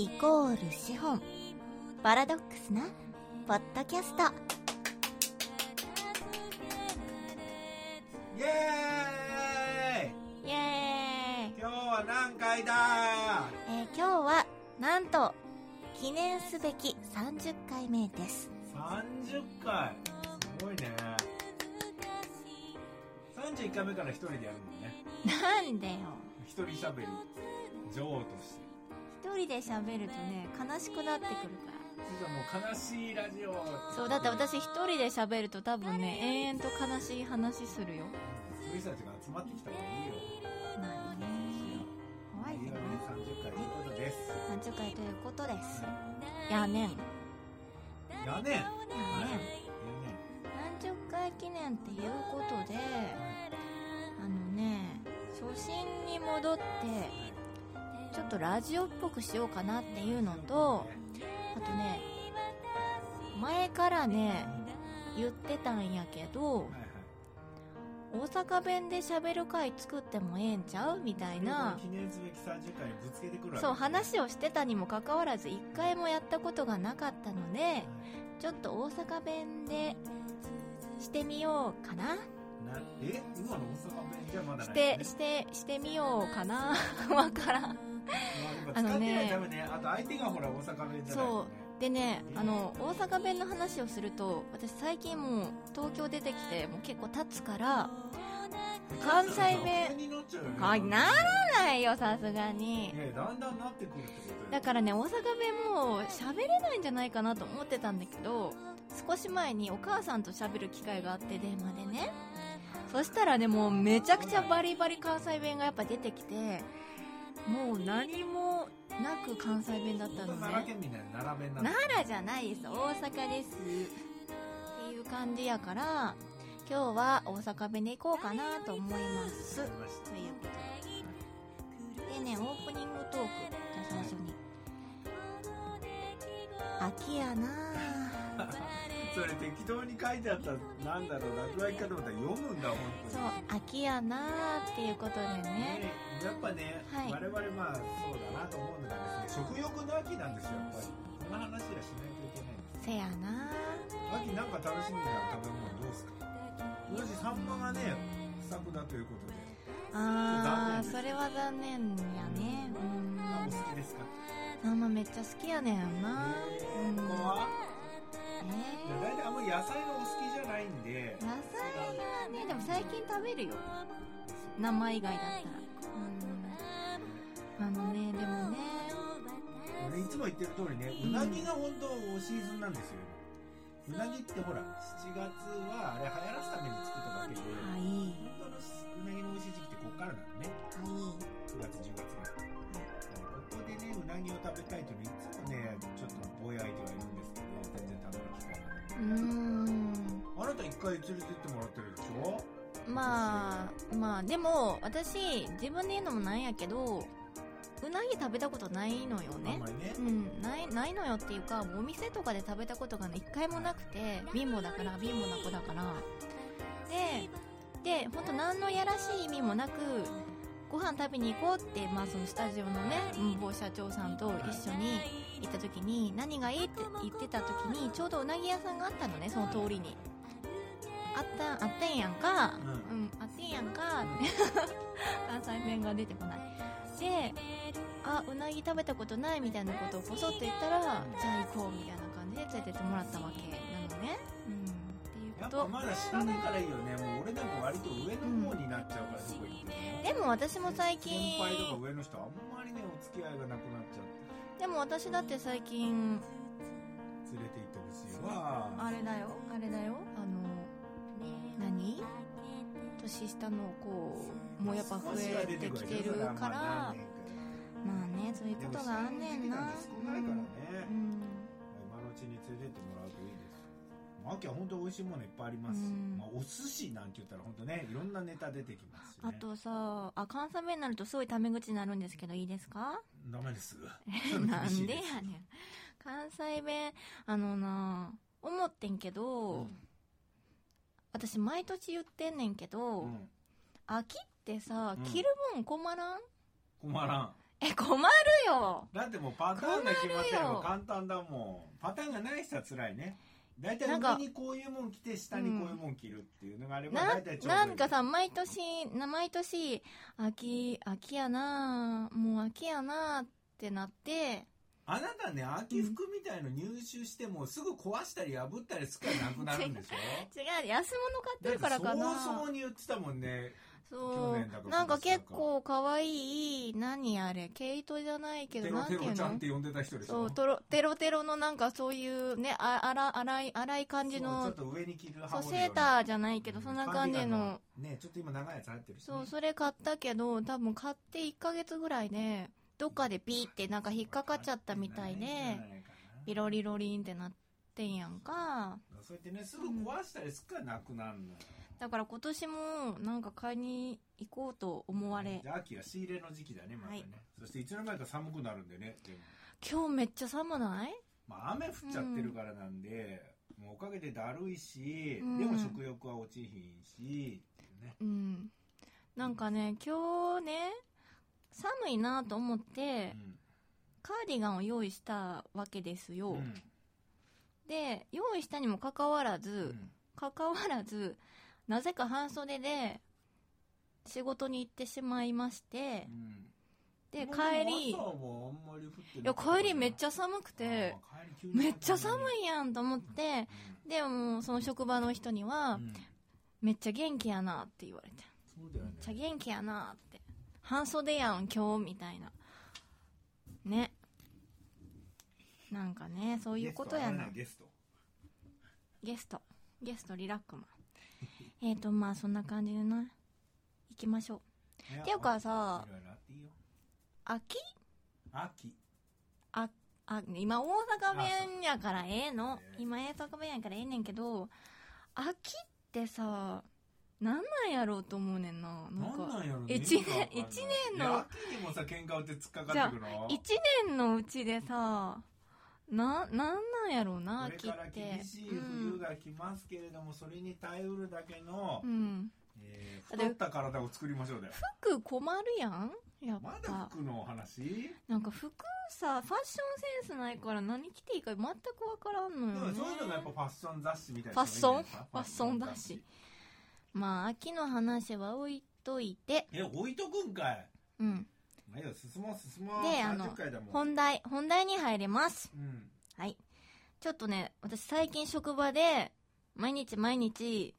イコール資本。パラドックスなポッドキャスト。イエーイ！イエーイ、今日は何回だ？えー今日はなんと記念すべき30回目です。30回？すごいね。31回目から一人でやるもんね。なんでよ。一人喋り。女王として一人で喋るとね悲しくなってくるから。もう悲しいラジオそうだって私一人で喋ると多分ね延々と悲しい話するよ。そういう人たちが集まってきた方がいいよ。まあね怖いね。いいよね30回ということです。30回ということです。やねん。やねん。やはいねん。や30回記念っていうことであのね初心に戻ってちょっとラジオっぽくしようかなっていうのとあとね前からね言ってたんやけど大阪弁で喋る回作ってもええんちゃうみたいな記念すべき30回にぶつけてくるそう話をしてたにもかかわらず一回もやったことがなかったのでちょっと大阪弁でしてみようかな。なえ今の大阪弁じゃまだしてしてしてみようかな。わからん。まああのね。ねあと相手がほら大阪弁じゃないとね。でねあの大阪弁の話をすると私最近もう東京出てきてもう結構経つから関西弁。なね。あならないよさすがに。だんだんなってくるってことよだからね大阪弁も喋れないんじゃないかなと思ってたんだけど少し前にお母さんと喋る機会があって電話でね。そしたらねもうめちゃくちゃバリバリ関西弁がやっぱ出てきてもう何もなく関西弁だったの奈良ね県な奈良弁な奈良じゃないです大阪ですっていう感じやから今日は大阪弁で行こうかなと思います。ということで。でねオープニングトークじゃあ最初に。秋やな それ適当に書いてあったなんだろう落書きかと思ったら読むんだ本当そうに秋やなっていうことでね。ねやっぱね、はい。我々まあそうだなと思うのがですね食欲の秋なんですよやっぱり。この話はしないといけないんですせやな秋なんか楽しみな食べ物どうですか？今年サンマがね不作だということで。あーそれは残念やね。うん。何も好きですか？あんまめっちゃ好きやねんな。え。ー、野菜がお好きじゃないんで。野菜はねでも最近食べるよ。生以外だったら。うん。あのねでもね。俺いつも言ってる通りねうなぎが本当シーズンなんですよ。うなぎってほら7月はあれ流行らすために作っただけではい本当のうなぎの美味しい時期ってこっからなのね。は9月10月ぐらいここでねうなぎを食べたいというのいなた一回連れてってもらってるでしょ？まあまあでも私自分で言うのもなんやけどうなぎ食べたことないのよね。ね。うんないないのよっていうかお店とかで食べたことがね一回もなくて貧乏だから貧乏な子だから。でで本当何のやらしい意味もなくご飯食べに行こうって、まあ、そのスタジオのね某社長さんと一緒に行った時に何がいいって言ってた時にちょうどうなぎ屋さんがあったのねその通りにあったあってんやんかううん、あってんやんかって。関西弁が出てこない。であうなぎ食べたことないみたいなことをこそっと言ったらじゃあ行こうみたいな感じで連れてってもらったわけなのね。うん。っていうこと。やっぱまだ下だからいいよね。もう俺でも割と上の方になっちゃうからどこ行ってもでも私も最近先輩とか上の人あんまりねお付き合いがなくなっちゃって。でも私だって最近連れて行ってほしいわ。あれだよ。あれだよ何？年下の子もやっぱ増えてきてるからまあねそういうことがあんねんな。少ないからね、うん。今のうちに連れてってもらうといいですよ。秋は本当美味しいものいっぱいありますし、うんまあ、お寿司なんて言ったら本当ねいろんなネタ出てきますし、ね、あとさあ関西弁になるとすごいタメ口になるんですけどいいですか？ダメです。なんでやねん。関西弁あのな思ってんけど、うん私毎年言ってんねんけど、うん。秋ってさ、うん。着るもん困らん？困らん。え困るよ。だってもうパターンが決まってるよ。簡単だもん。パターンがない人は辛いね。大体上にこういうもん着て下にこういうもん着るっていうのがあればな大体ちょうどなんかさ毎年な毎年秋秋やなもう秋やなってなってあなたね秋服みたいの入手してもすぐ壊したり破ったりすっからなくなるんでしょ？違う安物買ってるからかな。そもそもに言ってたもんね。そう。なんか結構可愛い何あれ毛糸じゃないけどなんていうの？ロちゃんって呼んでた人でしょ？そうトロテロテロのなんかそういうねああら荒い荒い感じそうちょのっと上に着るそうセーターじゃないけどうん。そんな感じの。ねちょっと今長いやつ入ってるしね。そうそれ買ったけど多分買って1ヶ月ぐらいでどっかでピーってなんか引っかかっちゃったみたいでピロリロリンってなってんやんか。そうやってねすぐ壊したりすっからなくなるのよ。だから今年もなんか買いに行こうと思われ。じゃあ秋は仕入れの時期だねまたね、はい。そしていつの間にか寒くなるんでねでも。今日めっちゃ寒ない？まあ雨降っちゃってるからなんで、もうおかげでだるいし、うん。でも食欲は落ちひんし、ね、うん。なんかね今日ね寒いなと思ってうんカーディガンを用意したわけですよ、うん。で用意したにもかかわらず、うん。かかわらずなぜか半袖で仕事に行ってしまいましてうん。で帰りいや帰りめっちゃゃ寒くてめっちゃ寒いやんと思ってでもうその職場の人には、めっちゃ元気やなって言われて。めっちゃ元気やなって半袖やん今日みたいな。ね。なんかねそういうことやな。ゲストゲスト。ゲスト。リラックマン。えっとまあそんな感じでな。行きましょう。ねっていうかさ秋？秋。あ今大阪弁やからええの。今大阪弁やからええねんけど秋ってさなんなんやろうと思うねんな。なんなんかなんやろね。一年一年のいや秋にもさ喧嘩売って突っかかってくの？一年のうちでさななんなんやろうなこれ秋っからて厳しい冬が来ますけれども、それに耐えうるだけの、うん、うん、えー太った体を作りましょうだよ。服困るやん？やっまだぱ服のお話？なんか服さファッションセンスないから何着ていいか全く分からんのでよね。もそういうのがやっぱファッション雑誌みたいファッション？ファッション雑誌まあ秋の話は置いといて。え置いとくんかい。うん。まあいいよ進もう進もう。であの30回だもん。本題本題に入ります。うん。はい。ちょっとね私最近職場で毎日毎日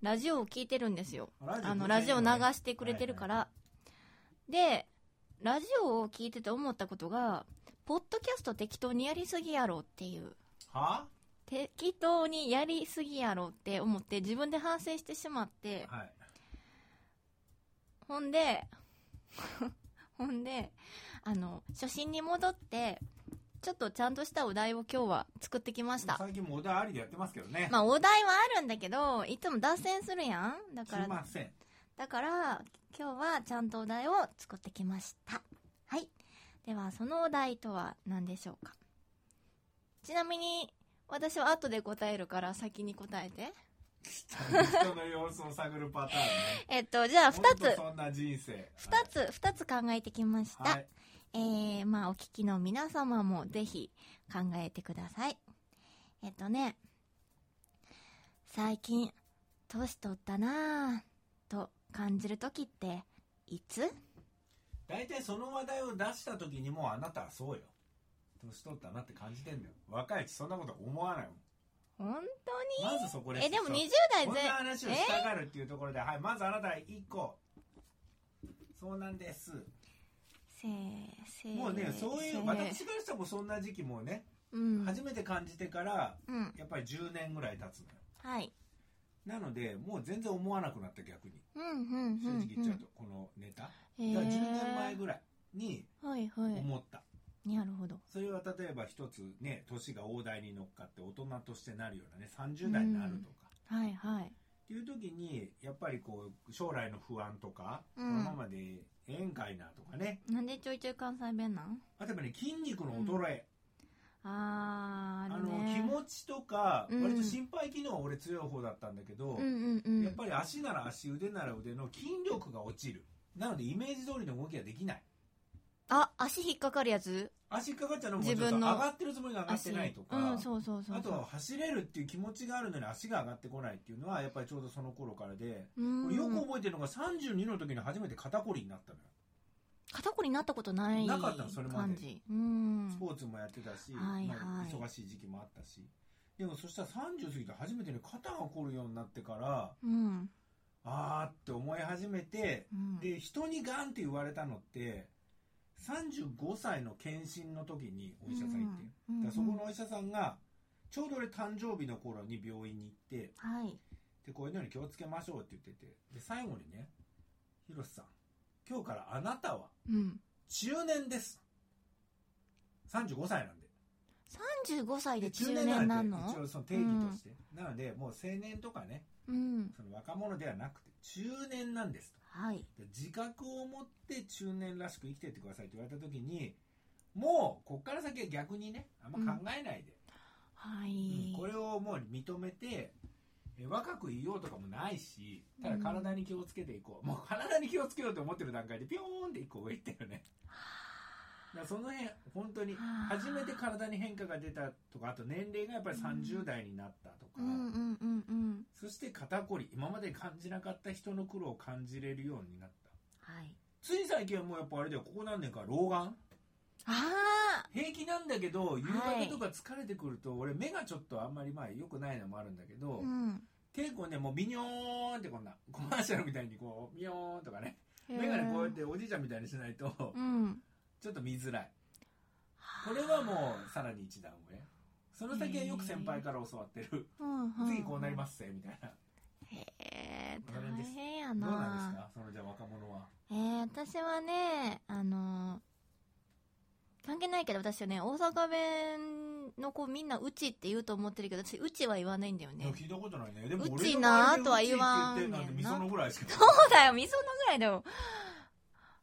ラジオを聞いてるんですよ。あのラジオ流してくれてるから、でラジオを聞いてて思ったことがポッドキャスト適当にやりすぎやろっていう。は適当にやりすぎやろって思って自分で反省してしまってはい。ほんで ほんであの初心に戻ってちょっとちゃんとしたお題を今日は作ってきました。最近もお題ありでやってますけどね。まあお題はあるんだけどいつも脱線するやん。だからだから今日はちゃんとお題を作ってきました。はい。ではそのお題とは何でしょうか。ちなみに私は後で答えるから先に答えて。人の様子を探るパターンね。えっとじゃあ2ほんとつそんな人生。2つ2つ考えてきました、はい。えー、まあお聞きの皆様もぜひ考えてください。えっとね最近年取ったなぁと感じる時っていつ？大体その話題を出した時にもうあなたはそうよ年取ったなって感じてんだよ。若いうちそんなこと思わないもん。本当に？まずそこでえでもそう。20代こんなぜ話をしたがるっていうところで、はい、まずあなた1個。そうなんです。せーせーもうねそういう私からしてもそんな時期もね、うん。初めて感じてからうん。やっぱり10年ぐらい経つのよ。はい。なのでもう全然思わなくなった逆に。うんうんうん正直言っちゃうと、このネタ。が10年前ぐらいにはいはい。思った、なるほど。それは例えば一つね年が大台に乗っかって大人としてなるようなね30代になるとか、はいはい。っていう時にやっぱりこう将来の不安とか、うん。このままでええんかいなとかね。なんでちょいちょい関西弁なん？例えばね筋肉の衰え、あー、ああるね。の気持ちとか、うん。割と心肺機能は俺強い方だったんだけど、うんうんうん。やっぱり足なら足腕なら腕の筋力が落ちる。なのでイメージ通りの動きができない。あ、足引っかかるやつ？足かかっちゃうのもちょっと上がってるつもりが上がってないとか、うん、そうそうそう。あとは走れるっていう気持ちがあるのに足が上がってこないっていうのはやっぱりちょうどその頃からで、よく覚えてるのが32の時に初めて肩こりになったのよ。肩こりになったことないなかったのそれまで。ス。ポーツもやってたし、はいはい。まあ忙しい時期もあったし。でもそしたら30過ぎて初めてね肩が凝るようになってからうん。あーって思い始めてうん。で人にガンって言われたのって35歳の検診の時にお医者さん行って、うんだからそこのお医者さんがちょうど俺誕生日の頃に病院に行ってはい。でこういうのに気をつけましょうって言っててで最後にね「広瀬さん今日からあなたはうん。中年です」35歳なんで。35歳でで中年なんの？一応その定義として、なのでもう青年とかねうん。その若者ではなくて中年なんですとはい。で自覚を持って中年らしく生きてってくださいって言われた時にもうこっから先は逆にねあんま考えないで、はい。うんこれをもう認めてえ若くいようとかもないしただ体に気をつけていこう、もう体に気をつけようと思ってる段階でピョーンって一個上行ってるねだからその辺本当に初めて体に変化が出たとかあと年齢がやっぱり30代になったとか、うんうんうんうん。そして肩こり今まで感じなかった人の苦労を感じれるようになったはい。つい最近はもうやっぱあれだよここ何年か老眼あ平気なんだけど夕方とか疲れてくると、俺目がちょっとあんまりまあ良くないのもあるんだけど、あ。うん。結構ねもうビニョーンってこんなコマーシャルみたいにこうビヨーンとかね眼鏡こうやっておじいちゃんみたいにしないとうん。ちょっと見づらい。これはもうさらに一段上。その先はよく先輩から教わってる。うん。次こうなりますせみたいな。へえ、大変やどうなんな。ですか？そのじゃあ若者は。えー、私はね、あの関係ないけど私はね、大阪弁の子みんなうちって言うと思ってるけど、私うちは言わないんだよね。聞いたことないね。でもうちな周りでとは言わんねんなそうだよ、みそのぐらいだよ。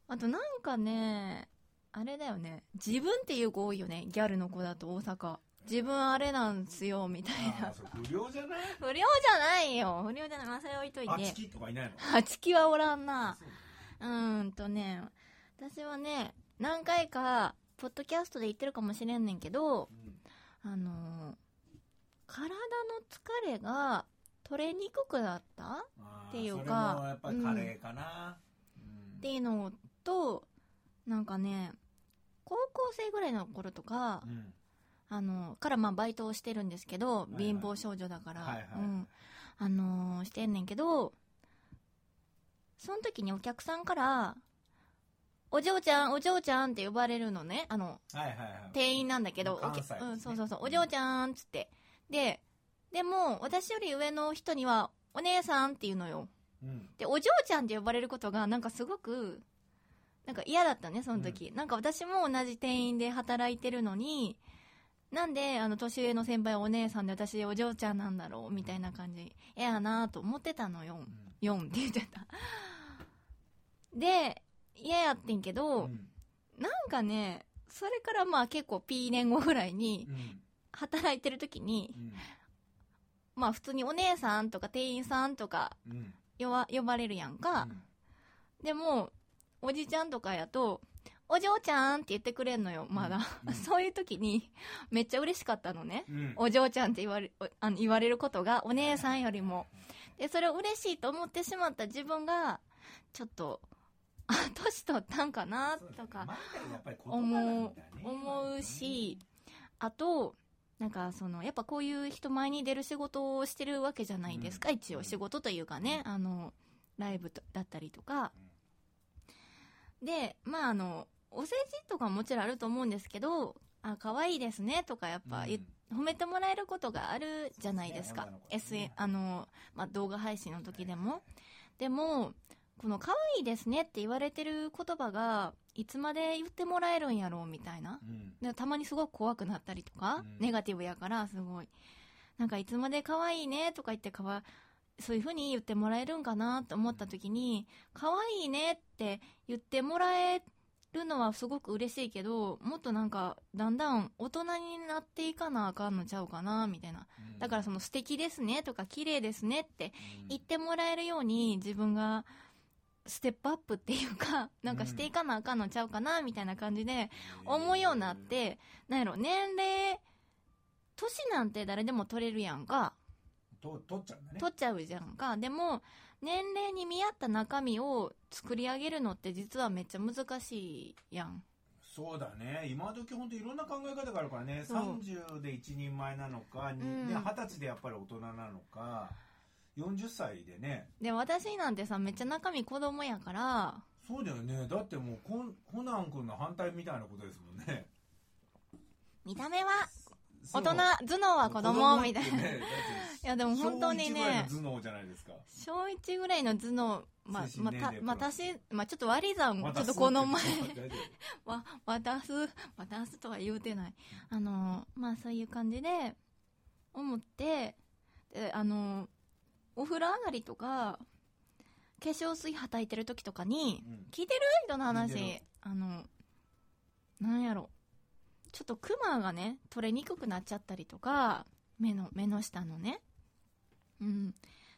あとなんかね、あれだよね。自分っていう子多いよね。ギャルの子だと大阪。自分あれなんすよ、みたいな。不良じゃない？不良じゃないよ。不良じゃない。まあ、それ置いといて。あチキとかいないの？あちきはおらんな。そううーんとね、私はね、何回か、ポッドキャストで言ってるかもしれんねんけど、うんあのー体の疲れが取れにくくなった？っていうかそれもやっぱりカレーかな、うんっていうのと、なんかね、高校生ぐらいの頃とか、うんあの、からまあバイトをしてるんですけど、貧乏少女だから、はいはいうん。あのーしてんねんけど、その時にお客さんから、お嬢ちゃん、お嬢ちゃんって呼ばれるのね。あの、はいはいはい店員なんだけど、ねうん、そうそうそう、お嬢ちゃんっつって。で、でも、私より上の人には、お姉さんって言うのよ。うんで、お嬢ちゃんって呼ばれることが、なんかすごく、なんか嫌だったね、その時。なんか私も同じ店員で働いてるのに、なんで、あの、年上の先輩はお姉さんで私お嬢ちゃんなんだろうみたいな感じ。嫌やなと思ってたのよ。う4って言っちゃった。で、嫌やってんけど、んなんかね、それからまあ結構 P 年後ぐらいにうん働いてる時に、うんまあ普通にお姉さんとか店員さんとかうん呼ば呼ばれるやんか。うんでも、おじちゃんとかやと、お嬢ちゃんって言ってくれんのよ、まだ。うん そういう時に、めっちゃ嬉しかったのね。うんお嬢ちゃんって言われおあの言われることが、お姉さんよりも。で、それを嬉しいと思ってしまった自分が、ちょっと、あ、年取ったんかな、とかまだやっぱり言葉なんだね思うし、あと、なんかその、やっぱこういう人前に出る仕事をしてるわけじゃないですか、うん一応仕事というかね、あの、ライブとだったりとか。で、まああの、お世辞とかもちろんあると思うんですけど、あ、可愛いですねとかやっぱ言っ褒めてもらえることがあるじゃないですか。ね SN、あの、まあ、動画配信の時でも。でも、この可愛いですねって言われてる言葉が、いつまで言ってもらえるんやろうみたいな。うんでたまにすごく怖くなったりとか、うんネガティブやからすごい。なんかいつまで可愛いねとか言ってかわ、そういう風に言ってもらえるんかなと思った時に、可愛いねって言ってもらえるのはすごく嬉しいけどもっとなんかだんだん大人になっていかなあかんのちゃうかなみたいな。うん。だからその素敵ですねとか綺麗ですねってうん。言ってもらえるように自分がステップアップっていうかなんかしていかなあかんのちゃうかなみたいな感じで思うようになってなんやろ年齢年なんて誰でも取れるやんかと取っちゃうんだね。取っちゃうじゃんか。でも年齢に見合った中身を作り上げるのって実はめっちゃ難しいやん。そうだね。今時本当いろんな考え方があるからね。そう。30で一人前なのかにうん。ね二十歳でやっぱり大人なのか。40歳でね。で私なんてさめっちゃ中身子供やから。そうだよね。だってもうコンコナン君の反対みたいなことですもんね。見た目は大人頭脳は子供みたいな、いやでも本当にね小一ぐらいの頭脳じゃないですか。小1ぐらいの頭脳まあまたままあ、ちょっと割り算ちょっとこの前 わ渡す渡すとは言うてない。あのまあそういう感じで思ってであのお風呂上がりとか化粧水はたいてる時とかにうん。聞いてる人の話。あのなんやろちょっとクマがね取れにくくなっちゃったりとか目の目の下のね。うん。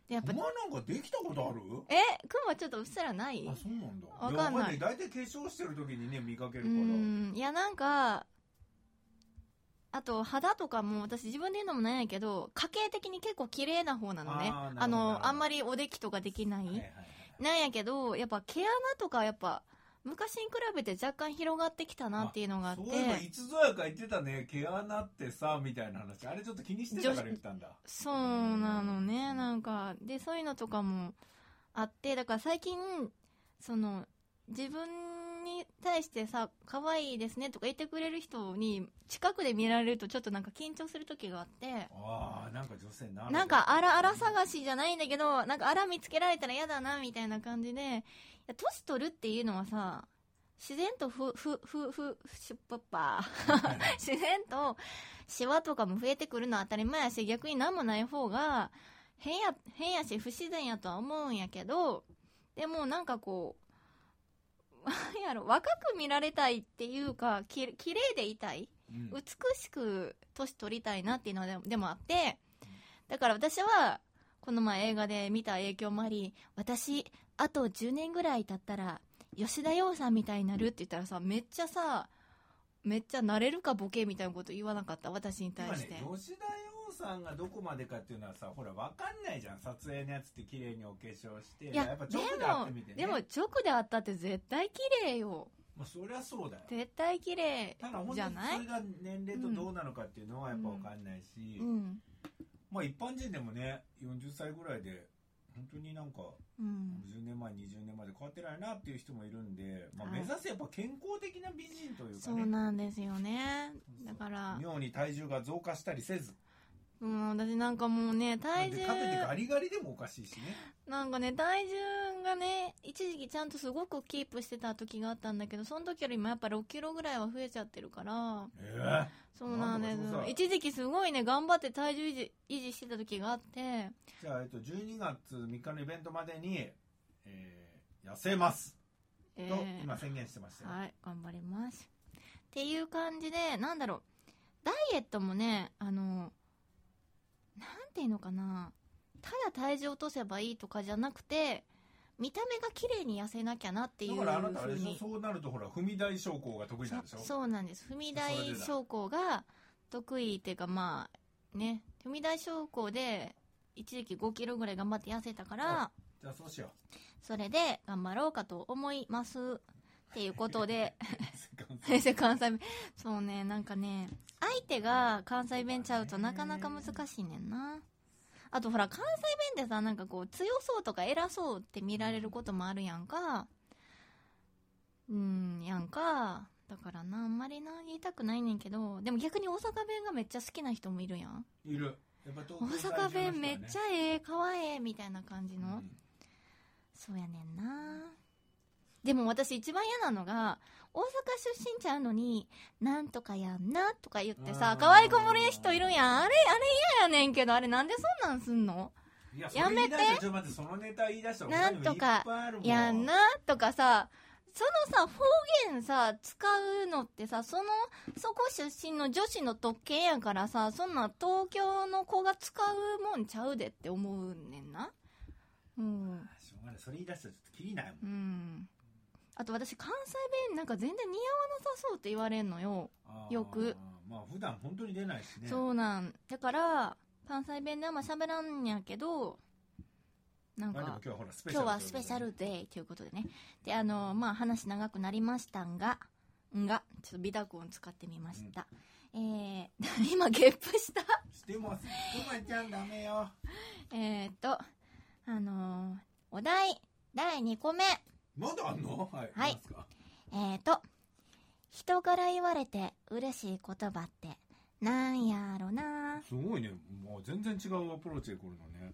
でやっぱお前なんかできたことある？え？クマちょっとうっすらない？あそうなんだ。わかんない。や大体化粧してる時にね見かけるうから。ん。いやなんかあと肌とかも私自分で言うのもなんやけど家系的に結構綺麗な方なのね。あのあんまりおできとかできない、はいはいはいなんやけどやっぱ毛穴とかやっぱ昔に比べて若干広がってきたなっていうのがあって。そういえばいつぞやか言ってたね。毛穴ってさみたいな話。あれちょっと気にしてたから言ったんだ。そうなのね。なんかでそういうのとかもあって。だから最近その自分に対してさ可愛いですねとか言ってくれる人に近くで見られるとちょっとなんか緊張する時があって。ああなんか女性なるなんかあらあら探しじゃないんだけどなんかあら見つけられたら嫌だなみたいな感じで年取るっていうのはさ自然とふふふふシュッパッパー自然とシワとかも増えてくるのは当たり前やし逆に何もない方が変や変やし不自然やとは思うんやけどでもなんかこうなんやろ若く見られたいっていうかき綺麗でいたいうん。美しく年取りたいなっていうのででもあってだから私はこの前映画で見た影響もあり私あと10年ぐらい経ったら吉田羊さんみたいになる？って言ったらさめっちゃさめっちゃなれるかボケみたいなこと言わなかった？私に対今して、ね吉田羊さんがどこまでかっていうのはさほらわかんないじゃん。撮影のやつって綺麗にお化粧して。いやっぱで直で会っもてみてね。でも直であったって絶対綺麗よ。まあ、そりゃそうだよ。絶対綺麗ただ本当にじゃない？それが年齢とどうなのかっていうのはやっぱわかんないし、うん。まあ一般人でもね40歳ぐらいで本当になんかうん。10年前20年前で変わってないなっていう人もいるんで、まあ、はい。目指せやっぱ健康的な美人というかそうねなんですよね。だから妙に体重が増加したりせずうん私なんかもうね体重でかといってガリガリでもおかしいしね。なんかね体重がね一時期ちゃんとすごくキープしてた時があったんだけどその時よりもやっぱ6キロぐらいは増えちゃってるから。ええそうなんです。一時期すごいね頑張って体重維持維持してた時があって。じゃあ、えっと、12月3日のイベントまでに、えー痩せます。と、えー。今宣言してましたよ、はい頑張ります。っていう感じでなんだろう。ダイエットもねあのなんていうのかな。ただ体重落とせばいいとかじゃなくて見た目が綺麗に痩せなきゃなっていうだからあなたあれでしょ？そうなるとほら踏み台昇降が得意なんでしょ？そそうなんです。踏み台昇降が得意っていうかまあね。踏み台昇降で一時期5キロぐらい頑張って痩せたからじゃあそうしよそれで頑張ろうかと思います。っていうことで。う 先生関西弁そうねなんかね相手が関西弁ちゃうとなかなか難しいねんな。あとほら関西弁ってさなんかこう強そうとか偉そうって見られることもあるやんか。うんやんか。だからなあんまりな言いたくないねんけど。でも逆に大阪弁がめっちゃ好きな人もいるやん。いる。やっぱ大東京阪弁めっちゃゃええかわええみたいな感じの、そうやねんなでも私一番嫌なのが大阪出身ちゃうのになんとかやんなとか言ってさ可愛い子もる人いるやん。あれあれ嫌やねんけどあれなんでそんなんすんの？いややめて。それ言い出したらちょっと待ってそのネタ言い出したら他にもいっぱいあるもん。やんなとかさそのさ、方言さ、使うのってさ、その、そこ出身の女子の特権やからさ、そんな東京の子が使うもんちゃうでって思うねんな。うん。しょうがない。それ言い出したらちょっときりないもん。うん。あと私、関西弁なんか全然似合わなさそうって言われんのよ。よくまあ普段本当に出ないしねそうなん。だから、関西弁であんま喋らんやけど、なんか今、日はスペシャル今日はスペシャルデイということでね。で、あの、まあ、話長くなりましたが、が、ちょっと美濁音使ってみました。えー、今ゲップした？してますくまちゃんダメよ えーっと、あのーお題、第2個目。まだあんの？はい。はい。えーっと、人から言われて嬉しい言葉って、なんやろな？すごいね。もう全然違うアプローチで来るのね。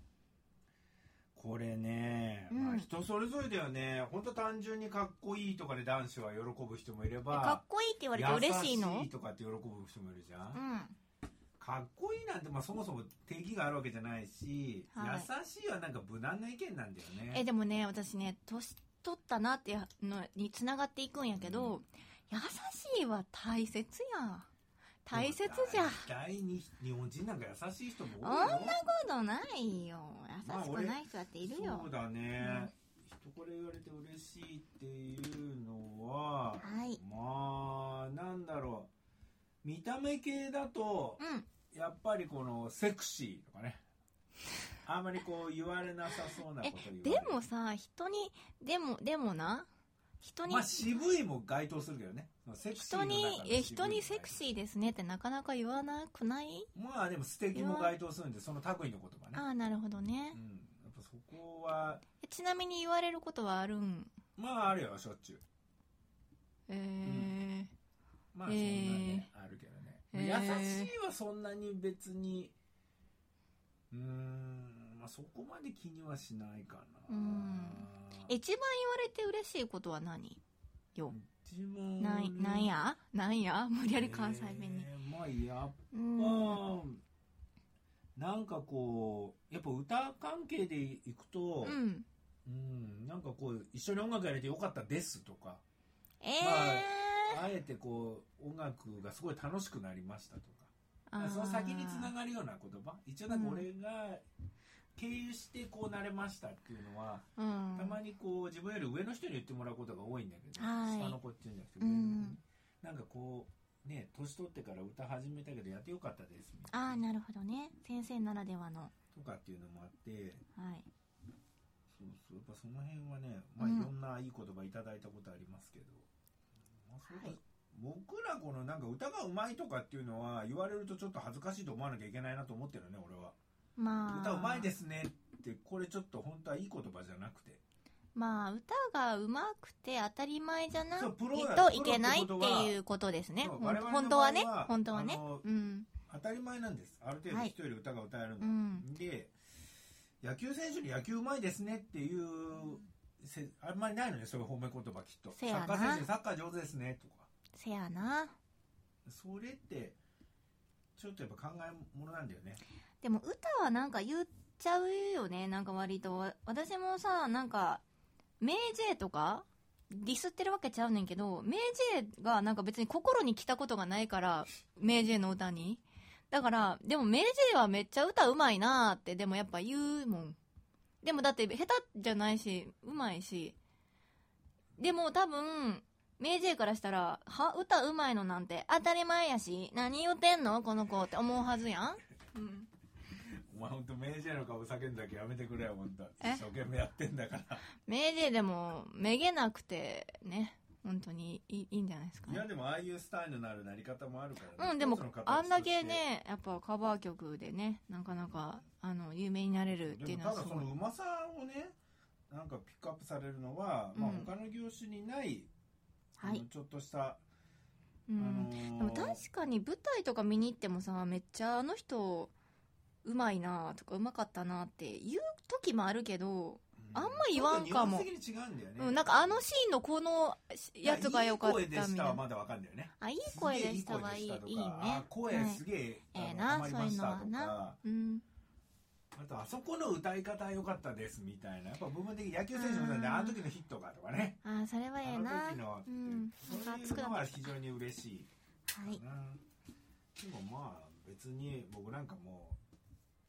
これね、うん。まあ人それぞれだよね。本当単純にかっこいいとかで男子は喜ぶ人もいれえばかっこいいって言われて嬉しいの？優しいとかって喜ぶ人もいるじゃん、うん。かっこいいなんて、まあ、そもそも定義があるわけじゃないし、はい。優しいはなんか無難な意見なんだよね。え、でもね、私ね、年取ったなっていうのに繋がっていくんやけど、優しいは大切や。大切じゃ。大体に日本人なんか優しい人もそんなことないよ。優しくない人だっているよそう。だね、人これ言われて嬉しいっていうのははい。まあなんだろう見た目系だとうん。やっぱりこのセクシーとかねあんまりこう言われなさそうなこと言われでるもさ、人に、でも、でもな、人にまあ、渋いも該当するけどね。セクシー人に、え、人にセクーシーですねってなかなか言わなくない？まあでも素敵も該当するんでその類の言葉ね。ああ、なるほどね。う。ん。やっぱそこは。えちなみに言われることはあるん？まああるよしょっちゅう。えまあそんなね、えあるけどね、優しいはそんなに別にうーんまあそこまで気にはしないかなうんー、一番言われて嬉しいことは何？よ。一番なん、なんや？なんや？無理やり関西弁に。えーまあやっうん。ぱ、なんかこうやっぱ歌関係でいくと、うん。うん、なんかこう一緒に音楽やれてよかったですとかええあえてこう音楽がすごい楽しくなりましたとかー。その先につながるような言葉一応なんか俺が経由してこうなれましたっていうのは、うん。たまにこう自分より上の人に言ってもらうことが多いんだけど、はい下の子っていうんじゃなくてうん。なんかこうね年取ってから歌始めたけどやってよかったですみたいなああ、なるほどね。先生ならではの。とかっていうのもあってはい。そうそうやっぱその辺はね、まあ、いうんろんないい言葉いただいたことありますけど、まあそはい僕らこのなんか歌がうまいとかっていうのは言われるとちょっと恥ずかしいと思わなきゃいけないなと思ってるね俺はまあ。歌うまいですねってこれちょっと本当はいい言葉じゃなくてまあ、歌が上手くて当たり前じゃないといけないっていうことですね。本当はね。本当はね。うん。当たり前なんですある程度はい人より歌が歌えるの、うん。で野球選手に野球うまいですねっていうせあんまりないのねそういう褒め言葉きっとサッカー選手にサッカー上手ですねとかせやな。それってちょっとやっぱ考えものなんだよねでも歌はなんか言っちゃうよね。なんか割と。私もさ、なんか、メイジェイとか、ディスってるわけちゃうねんけど、メイジェイがなんか別に心に来たことがないから、メイジェイの歌に。だから、でもメイジェイはめっちゃ歌うまいなーって、でもやっぱ言うもん。でもだって下手じゃないし、うまいし。でも多分、メイジェイからしたら、は歌うまいのなんて当たり前やし、何言うてんのこの子って思うはずやん。うん。お前本当明治の顔叫んだけやめてくれよ本当え？一生懸命やってんだから。メイジェイでも、めげなくて、ね、本当にいいんじゃないですかね。いやでもああいうスタイルのあるなり方もあるからね。うん、でもあんだけね、やっぱカバー曲でね、なかなか、あの、有名になれるっていうのはすごいでもただその。うまさをねなんかピックアップされるのは、まあうん他の業種にない、はい。ちょっとした、あうん。のーでも確かに舞台とか見に行ってもさ、めっちゃあの人、うまいなとかうまかったなって言う時もあるけど、あんま言わんかも。うんだよね、うん、なんかあのシーンのこのやつが良かったいい声でみたいな。したはまだわかんないよね。あ、いい声でしたはいい、いいね。あ声すげえ、ええなそういうのはかうん。あとあそこの歌い方良かったですみたいな。やっぱ部分的に野球選手もあの時のヒットがとかね。ああそれはええあなの時の、うん。そういうのは非常に嬉しいはい。でもまあ別に僕なんかもう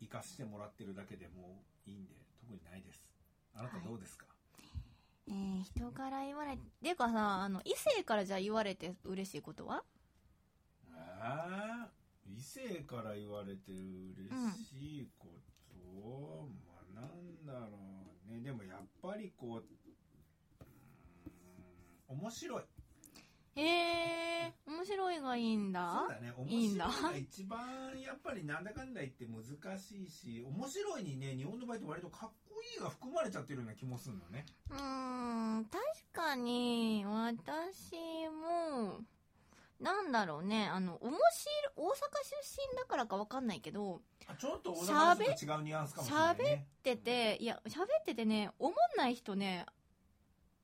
生かしてもらってるだけでもういいんで特にないです。あなたどうですか、えー、人から言われてっていうかさあの異性からじゃあ言われて嬉しいことは？えー異性から言われて嬉しいこと、まあなんだろうね。でもやっぱりこう面白いへえ面白いがいいんだ。そうだね。面いいんだ。白いが一番やっぱりなんだかんだ言って難しいし面白いにね日本の場合って割とかっこいいが含まれちゃってるような気もするのね。うーん確かに私もなんだろうねあの面白い大阪出身だからかわかんないけどあちょっと大阪と違うニュアンスかもしれないね。ってていや喋っててね思んない人ね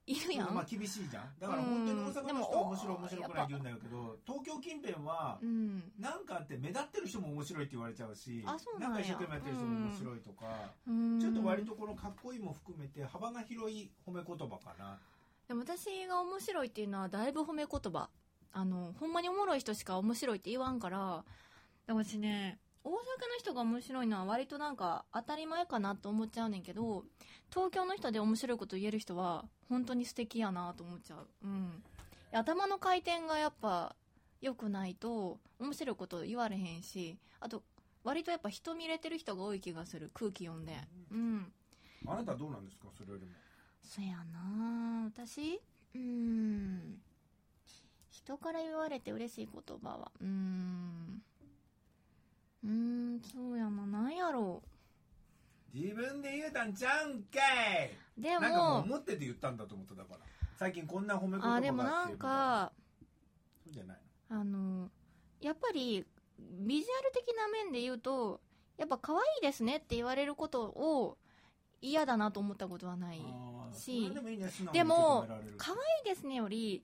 いるやん、まあ厳しいじゃん。だから本当に大阪の人は面白いうん面白くないって言うんだけど東京近辺はうん。なんかあって目立ってる人も面白いって言われちゃうしあそうなんや。か一生懸命やってる人も面白いとか、うん。ちょっと割とこのかっこいいも含めて幅が広い褒め言葉かな。でも私が面白いっていうのはだいぶ褒め言葉。あのほんまにおもろい人しか面白いって言わんから。でも私ね大阪の人が面白いのは割となんか当たり前かなと思っちゃうねんけど東京の人で面白いこと言える人は本当に素敵やなと思っちゃう。うん。頭の回転がやっぱ良くないと面白いこと言われへんしあと割とやっぱ人見れてる人が多い気がする空気読んで。うん。あなたはどうなんですかそれよりも。そやな私。うーん。人から言われて嬉しい言葉は。うーんうーんそうやな。なんやろ自分で言うたんちゃうんかい。うでなんかもうも思ってて言ったんだと思っただから。最近こんな褒め言葉があってあでもなんかそうじゃないあのやっぱりビジュアル的な面で言うとやっぱ可愛いですねって言われることを嫌だなと思ったことはないしでもいいでも可愛いですねより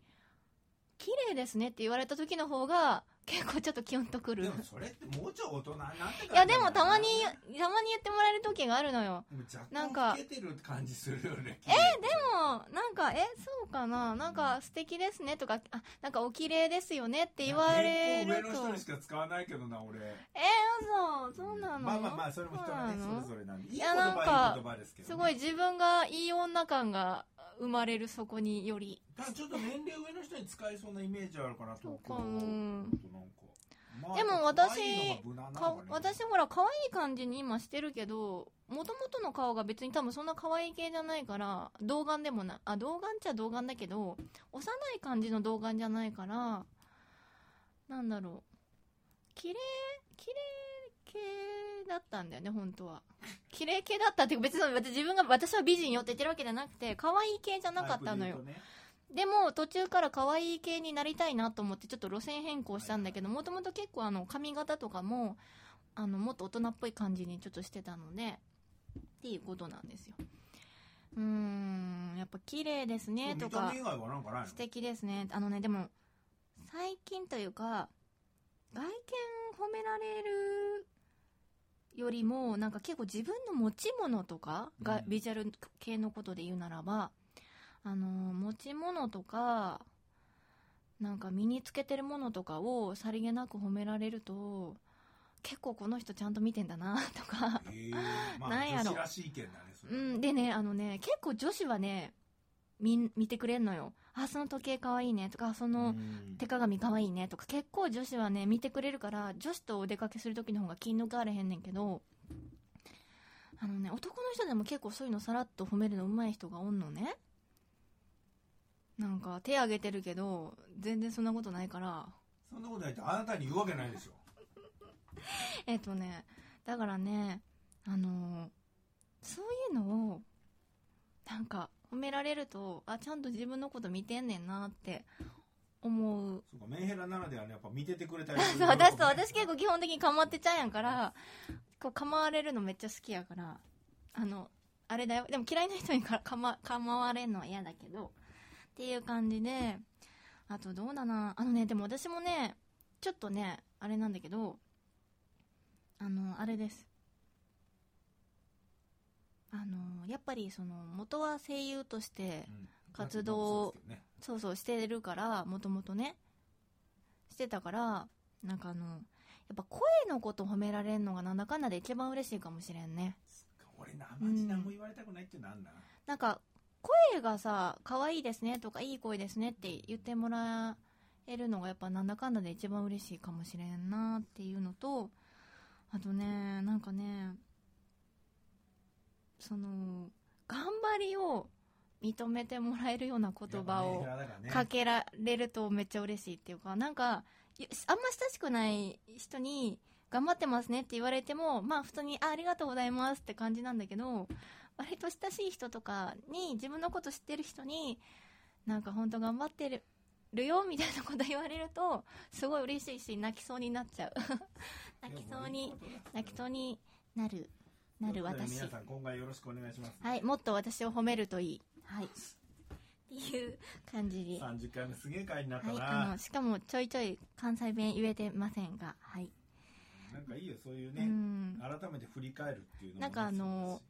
綺麗ですねって言われた時の方が結構ちょっとキュンとくる。でもそれってもうちょい大人になっていやでもたまにでたまに言ってもらえる時があるのよ。なんか干老けてる感じするよね。えでもなんかえそうかな。なんか素敵ですねとかあなんかお綺麗ですよねって言われると。上の人にしか使わないけどな俺。え嘘。そうなの？まあまあまあそれも人がねそれぞれなんで。いい言葉なんかいい言葉ですけどね、すごい自分がいい女感が生まれるそこにより。ただちょっと年齢上の人に使えそうなイメージあるかな東京そうか。ななんかまあでも可私か私ほら可愛い感じに今してるけどもともとの顔が別に多分そんな可愛い系じゃないから童顔でもないあ童顔っちゃ童顔だけど幼い感じの童顔じゃないからなんだろう。綺麗綺麗系だったんだよね本当は。綺麗系だったっていうか別に私自分が私は美人よって言ってるわけじゃなくて可愛い系じゃなかったのよ。ね。でも途中から可愛い系になりたいなと思ってちょっと路線変更したんだけどもともと結構あの髪型とかもあのもっと大人っぽい感じにちょっとしてたのでっていうことなんですよ。うーんやっぱ綺麗ですねとか素敵ですね。あのねでも最近というか外見褒められるよりもなんか結構自分の持ち物とかが、うん。ビジュアル系のことで言うならばあの持ち物とかなんか身につけてるものとかをさりげなく褒められると結構この人ちゃんと見てんだなとか。へえまあなんやろ。らしい意見だねそれうん、でね、あのね、結構女子はね、見、見てくれんのよ。あ、その時計かわいいねとか、そのうん手鏡かわいいねとか、結構女子はね、見てくれるから、女子とお出かけする時の方が気抜かれへんねんけど、あのね、男の人でも結構そういうのさらっと褒めるの上手い人がおんのね。なんか手挙げてるけど、全然そんなことないから、そんなことないってあなたに言うわけないでしょ えっとね、だからね、あのそういうのを、なんか、褒められると、あ、ちゃんと自分のこと見てんねんなって思う。そうかメンヘラならではねやっぱ見ててくれたり そう私と、私結構基本的に構ってちゃうやんから、こう構われるのめっちゃ好きやから、あの、あれだよ。でも嫌いな人にか構構われるのは嫌だけど、っていう感じで、あとどうだな。あのね、でも私もね、ちょっとね、あれなんだけど、あの、あれです。やっぱりその元は声優としてうん。活動そうですけどね。そうそうしてるからもともとね。してたからなんかあのやっぱ声のこと褒められるのがなんだかんだで一番嬉しいかもしれんね。俺生地何も言われたくないっていうのあん。だなんか声がさ可愛いですねとかいい声ですねって言ってもらえるのがやっぱなんだかんだで一番嬉しいかもしれんなっていうのとあとねなんかねその頑張りを認めてもらえるような言葉をかけられるとめっちゃ嬉しいっていうかなんかいあんま親しくない人に頑張ってますねって言われてもまあ普通にあありがとうございますって感じなんだけど割と親しい人とかに自分のこと知ってる人になんか本当頑張ってるるよみたいなこと言われるとすごい嬉しいし泣きそうになっちゃう。泣きそうに泣きそうになるなる私。皆さん今後よろしくお願いします。はいもっと私を褒めるといい。はい。っていう感じで。30回目すげえ回になったはい、な、あのしかもちょいちょい関西弁言えてませんが、はい、なんかいいよそういううね、ん、改めて振り返るっていうのもねなんかあの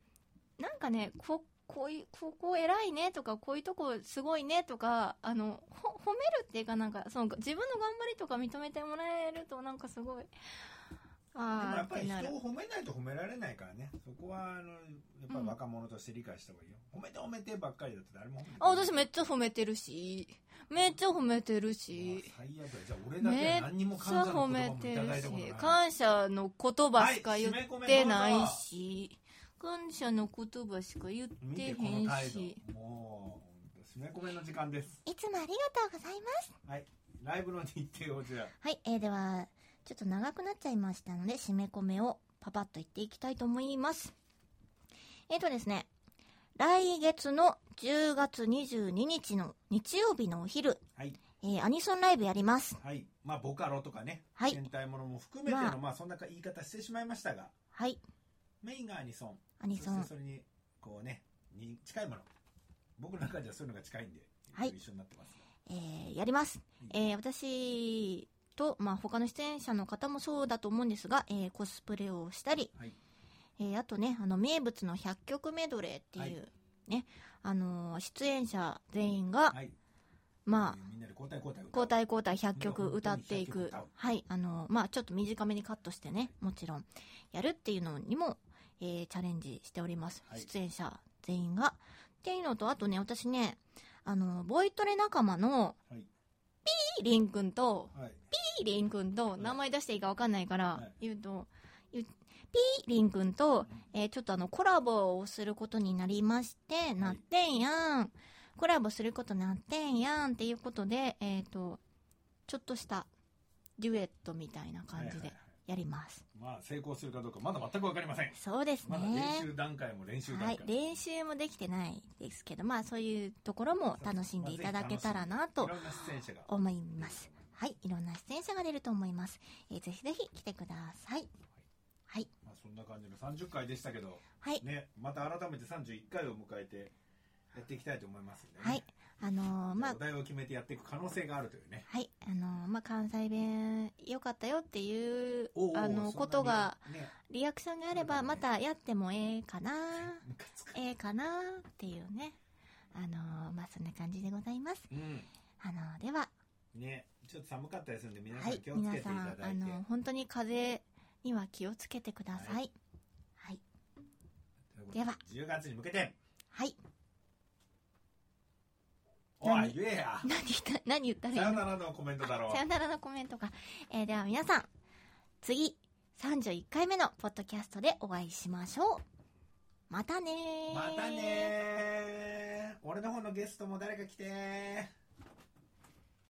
なんかねここういうここ偉いねとかこういうとこすごいねとかあのほ褒めるっていうかなんかその自分の頑張りとか認めてもらえるとなんかすごいでもああやっぱり人を褒めないと褒められないからね。そこはあのやっぱり若者として理解した方がいいよ、褒めて褒めてばっかりだと誰も褒めてあ私めっちゃ褒めてるし。めっちゃ褒めてるし。あ最悪だ。じゃあ俺だけめっ何にもちゃ褒感謝の言葉もいめてるただいたことない。し感謝の言葉しか言ってないどうぞし感謝の言葉しか言ってへん態し度。もう締め込めの時間です。いつもありがとうございます。はい。ライブの日程をじゃはい、えー、ではちょっと長くなっちゃいましたので締め込めをパパッと言っていきたいと思います。えっ、ー、とですね来月の10月22日の日曜日のお昼、あはい。えーアニソンライブやります。はい。まあボカロとかね、はい。戦隊ものも含めての、まあ。まあそんな言い方してしまいましたがはい。メインがアニソン。アニソン。そそれにこうねに近いもの。僕の中ではそういうのが近いんで、はい。一緒になってますえーやります、えー私と、まあ、他の出演者の方もそうだと思うんですが、えーコスプレをしたり、はい。えーあとねあの名物の100曲メドレーっていう、はい。ねあのー出演者全員が、はい。まあ交代交代歌う。交代交代100曲歌っていく。本当に100曲歌う。はいあのまあちょっと短めにカットしてねもちろんやるっていうのにも、えーチャレンジしております、はい。出演者全員が。っていうのとあとね私ねあのボイトレ仲間のーリンくんとはい。ピーリンくんとい名前出していいか分かんないからはい。言うと、ピーリンくん。と、えーちょっとあのコラボをすることになりまして、なってんやん。コラボすることなってんやんっていうことでえっ、とちょっとしたデュエットみたいな感じで。はいはいはいやります、まあ成功するかどうかまだ全く分かりません。そうですまだ練ね習段階も練習段階、はい、練習もできてないですけどまあそういうところも楽しんでいただけたらなとい。ろんな出演者が。思います。はい。いろんな出演者が出ると思います、えーぜひぜひ来てください。はい。まあ、そんな感じの30回でしたけどはい。ねまた改めて31回を迎えてやっていきたいと思いますんでね、はいあのーまあお題を決めてやっていく可能性があるというね。はい。あのーまあ関西弁良かったよっていうおうおうあのことがね。リアクションがあればまたやってもええかな ええかなっていうね。あのーまあそんな感じでございます。うん。あのーでは。ねちょっと寒かったりするんで皆さはい。ん気をつけていた皆さんだいて、あの本当に風邪には気をつけてください。ははい。といでは。10月に向けて。はいおい言えや。何言った？何言ったらいいさよのならのコメントだろう。さよならのコメントか、えーでは皆さん次31回目のポッドキャストでお会いしましょう。またねー。またねー。俺の方のゲストも誰か来てー